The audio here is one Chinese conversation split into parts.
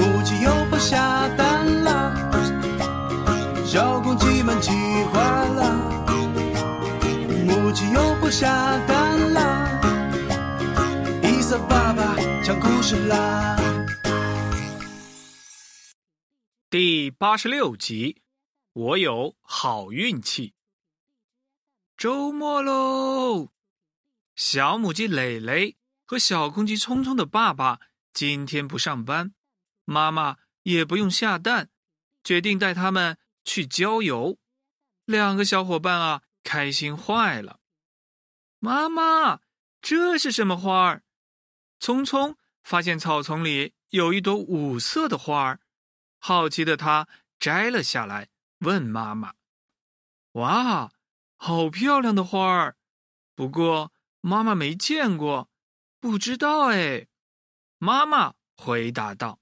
母鸡又不下蛋了，小公鸡们气坏了，母鸡又不下蛋了，伊萨爸爸讲故事啦。第八十六集，我有好运气。周末喽，小母鸡蕾蕾和小公鸡聪聪的爸爸今天不上班。妈妈也不用下蛋，决定带他们去郊游。两个小伙伴啊，开心坏了。妈妈，这是什么花儿？聪聪发现草丛里有一朵五色的花儿。好奇的他摘了下来，问妈妈：“哇，好漂亮的花儿！不过妈妈没见过，不知道哎。”妈妈回答道：“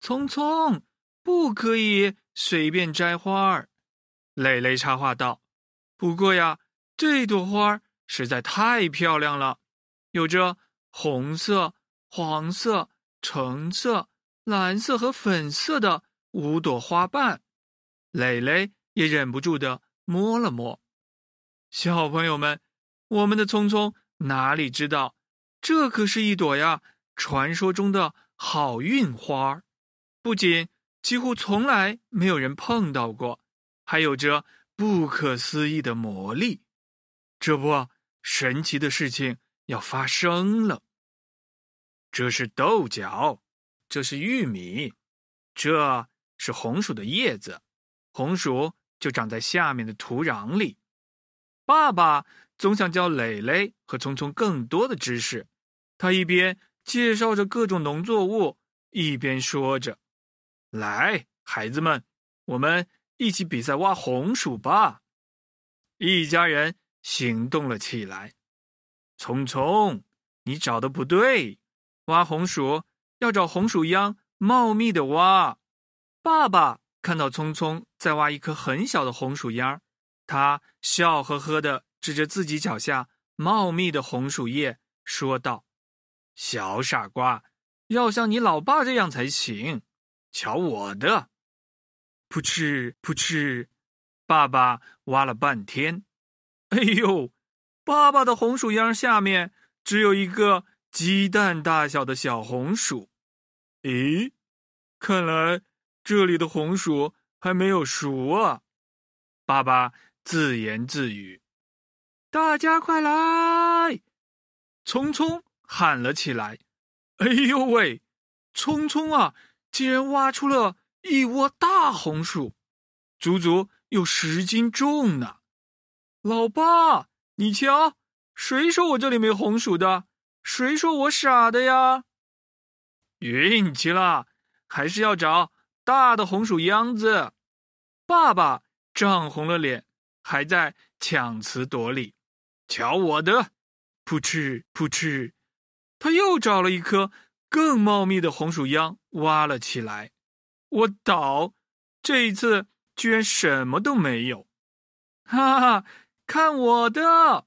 聪聪，不可以随便摘花儿。”蕾蕾插话道：“不过呀，这朵花实在太漂亮了，有着红色、黄色、橙色。”蓝色和粉色的五朵花瓣，蕾蕾也忍不住的摸了摸。小朋友们，我们的聪聪哪里知道，这可是一朵呀，传说中的好运花儿不仅几乎从来没有人碰到过，还有着不可思议的魔力。这不，神奇的事情要发生了。这是豆角。这是玉米，这是红薯的叶子，红薯就长在下面的土壤里。爸爸总想教蕾蕾和聪聪更多的知识，他一边介绍着各种农作物，一边说着：“来，孩子们，我们一起比赛挖红薯吧！”一家人行动了起来。聪聪，你找的不对，挖红薯。要找红薯秧茂密的挖。爸爸看到聪聪在挖一颗很小的红薯秧，他笑呵呵的指着自己脚下茂密的红薯叶，说道：“小傻瓜，要像你老爸这样才行。瞧我的！”噗嗤噗嗤，爸爸挖了半天，哎呦，爸爸的红薯秧下面只有一个鸡蛋大小的小红薯。咦，看来这里的红薯还没有熟啊！爸爸自言自语。大家快来！聪聪喊了起来。哎呦喂，聪聪啊，竟然挖出了一窝大红薯，足足有十斤重呢！老爸，你瞧，谁说我这里没红薯的？谁说我傻的呀？运气了，还是要找大的红薯秧子。爸爸涨红了脸，还在强词夺理。瞧我的，噗嗤噗嗤，他又找了一颗更茂密的红薯秧，挖了起来。我倒，这一次居然什么都没有。哈哈，看我的！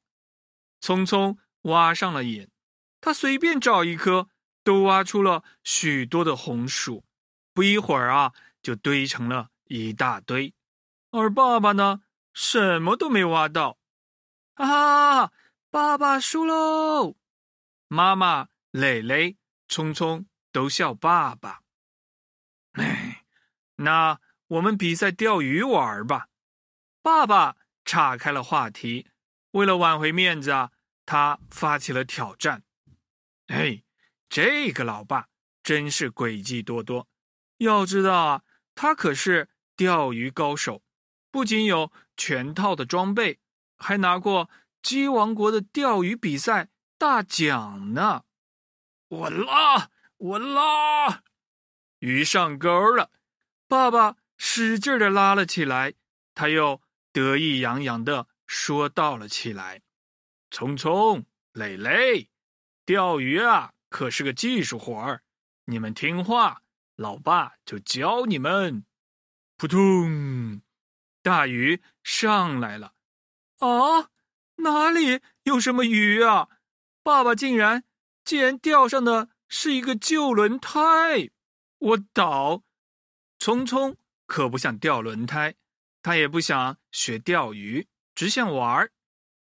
匆匆挖上了眼，他随便找一颗。都挖出了许多的红薯，不一会儿啊，就堆成了一大堆。而爸爸呢，什么都没挖到。哈哈，爸爸输喽！妈妈、蕾蕾、聪聪都笑爸爸。哎，那我们比赛钓鱼玩吧。爸爸岔开了话题，为了挽回面子啊，他发起了挑战。哎。这个老爸真是诡计多多，要知道啊，他可是钓鱼高手，不仅有全套的装备，还拿过鸡王国的钓鱼比赛大奖呢。我拉，我拉，鱼上钩了，爸爸使劲的拉了起来，他又得意洋洋的说道了起来：“聪聪，磊磊，钓鱼啊！”可是个技术活儿，你们听话，老爸就教你们。扑通，大鱼上来了。啊，哪里有什么鱼啊？爸爸竟然竟然钓上的是一个旧轮胎！我倒。聪聪可不想钓轮胎，他也不想学钓鱼，只想玩儿。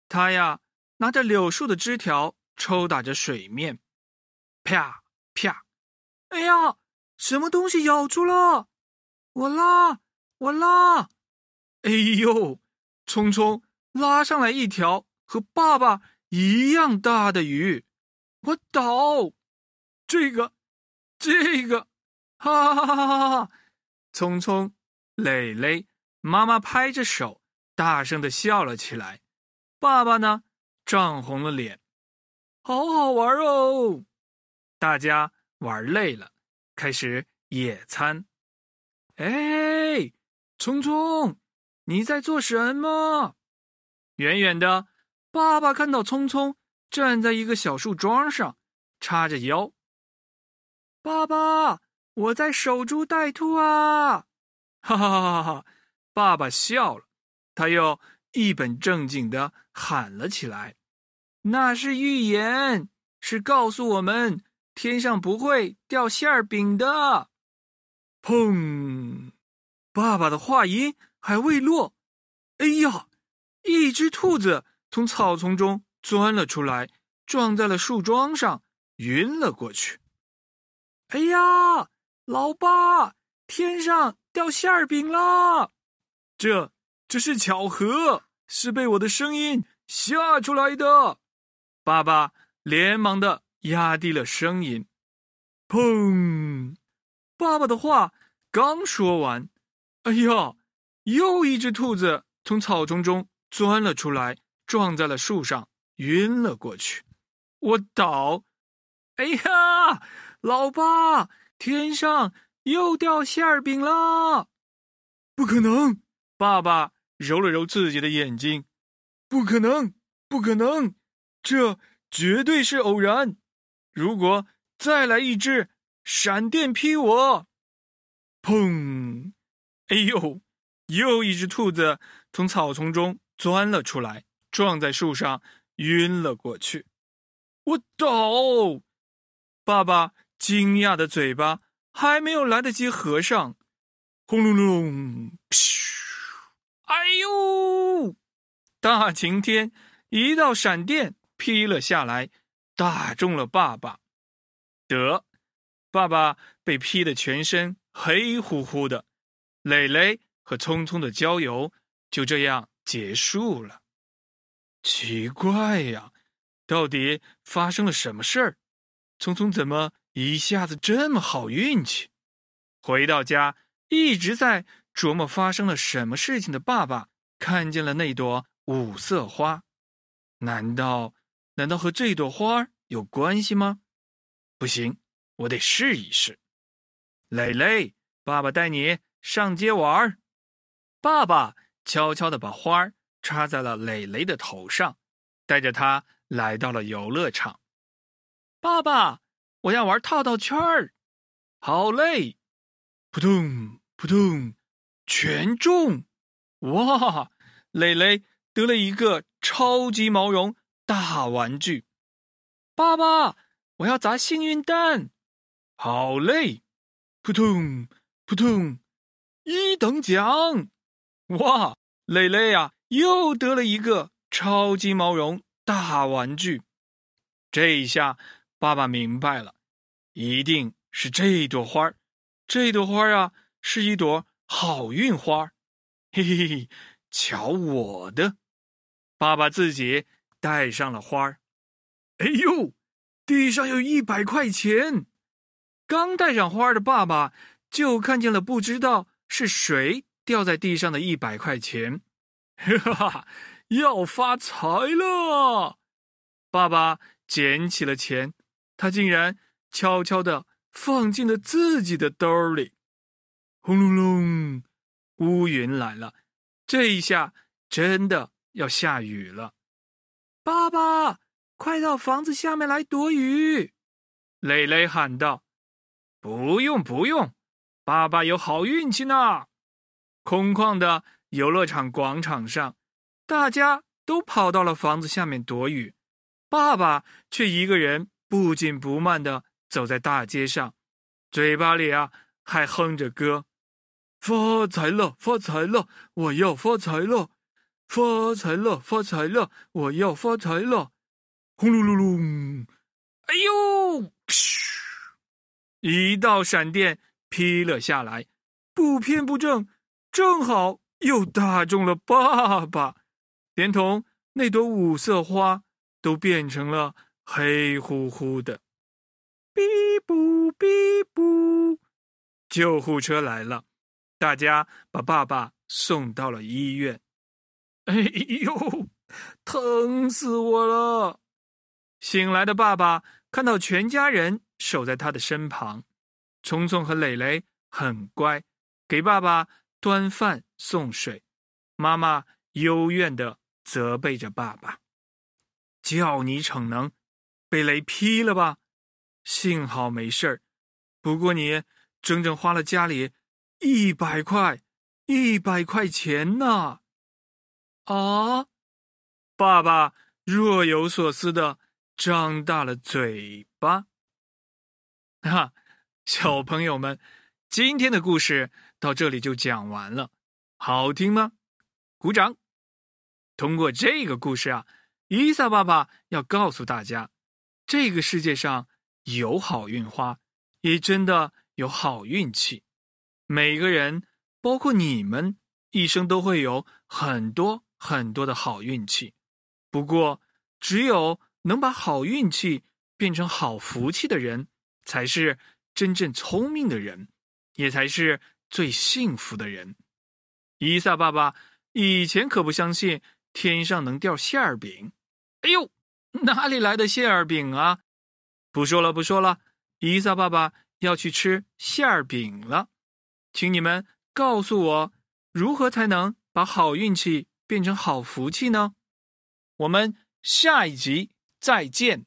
他呀拿着柳树的枝条抽打着水面，啪啪！哎呀，什么东西咬住了？我拉，我拉！哎呦，聪聪拉上来一条和爸爸一样大的鱼，我倒，这个，这个，哈哈哈哈哈哈！聪聪、蕾蕾、妈妈拍着手，大声的笑了起来。爸爸呢，涨红了脸，好好玩哦！大家玩累了，开始野餐。哎，聪聪，你在做什么？远远的，爸爸看到聪聪站在一个小树桩上，叉着腰。爸爸，我在守株待兔啊！哈哈哈哈哈！爸爸笑了，他又。一本正经的喊了起来：“那是预言，是告诉我们天上不会掉馅饼的。”砰！爸爸的话音还未落，哎呀，一只兔子从草丛中钻了出来，撞在了树桩上，晕了过去。哎呀，老爸，天上掉馅饼啦！这。这是巧合，是被我的声音吓出来的。爸爸连忙的压低了声音。砰！爸爸的话刚说完，哎呀，又一只兔子从草丛中钻了出来，撞在了树上，晕了过去。我倒！哎呀，老爸，天上又掉馅儿饼了！不可能，爸爸。揉了揉自己的眼睛，不可能，不可能，这绝对是偶然。如果再来一只闪电劈我，砰！哎呦，又一只兔子从草丛中钻了出来，撞在树上，晕了过去。我倒！爸爸惊讶的嘴巴还没有来得及合上，轰隆隆，噗！哎呦！大晴天，一道闪电劈了下来，打中了爸爸。得，爸爸被劈得全身黑乎乎的。磊磊和聪聪的郊游就这样结束了。奇怪呀，到底发生了什么事儿？聪聪怎么一下子这么好运气？回到家，一直在。琢磨发生了什么事情的爸爸看见了那朵五色花，难道难道和这朵花有关系吗？不行，我得试一试。蕾蕾，爸爸带你上街玩。爸爸悄悄的把花儿插在了蕾蕾的头上，带着她来到了游乐场。爸爸，我要玩套套圈儿。好嘞，扑通扑通。全中！哇，蕾蕾得了一个超级毛绒大玩具。爸爸，我要砸幸运蛋。好嘞，扑通扑通，一等奖！哇，蕾蕾呀，又得了一个超级毛绒大玩具。这一下，爸爸明白了，一定是这朵花儿。这朵花儿啊，是一朵。好运花，嘿嘿嘿！瞧我的，爸爸自己带上了花儿。哎呦，地上有一百块钱！刚带上花的爸爸就看见了，不知道是谁掉在地上的一百块钱。哈哈，要发财了！爸爸捡起了钱，他竟然悄悄的放进了自己的兜里。轰隆隆，乌云来了，这一下真的要下雨了。爸爸，快到房子下面来躲雨！蕾蕾喊道。不用不用，爸爸有好运气呢。空旷的游乐场广场上，大家都跑到了房子下面躲雨，爸爸却一个人不紧不慢的走在大街上，嘴巴里啊还哼着歌。发财了，发财了！我要发财了，发财了，发财了，我要发财了！轰隆隆隆，哎呦！嘘，一道闪电劈了下来，不偏不正，正好又打中了爸爸，连同那朵五色花都变成了黑乎乎的。哔不哔不，救护车来了，大家把爸爸送到了医院。哎呦，疼死我了！醒来的爸爸看到全家人守在他的身旁，聪聪和蕾蕾很乖，给爸爸端饭送水。妈妈幽怨的责备着爸爸：“叫你逞能，被雷劈了吧？幸好没事儿，不过你整整花了家里一百块，一百块钱呢。”啊！爸爸若有所思的。张大了嘴巴，哈！小朋友们，今天的故事到这里就讲完了，好听吗？鼓掌！通过这个故事啊，伊萨爸爸要告诉大家，这个世界上有好运花，也真的有好运气。每个人，包括你们，一生都会有很多很多的好运气。不过，只有。能把好运气变成好福气的人，才是真正聪明的人，也才是最幸福的人。伊萨爸爸以前可不相信天上能掉馅儿饼。哎呦，哪里来的馅儿饼啊？不说了，不说了。伊萨爸爸要去吃馅儿饼了，请你们告诉我，如何才能把好运气变成好福气呢？我们下一集。再见。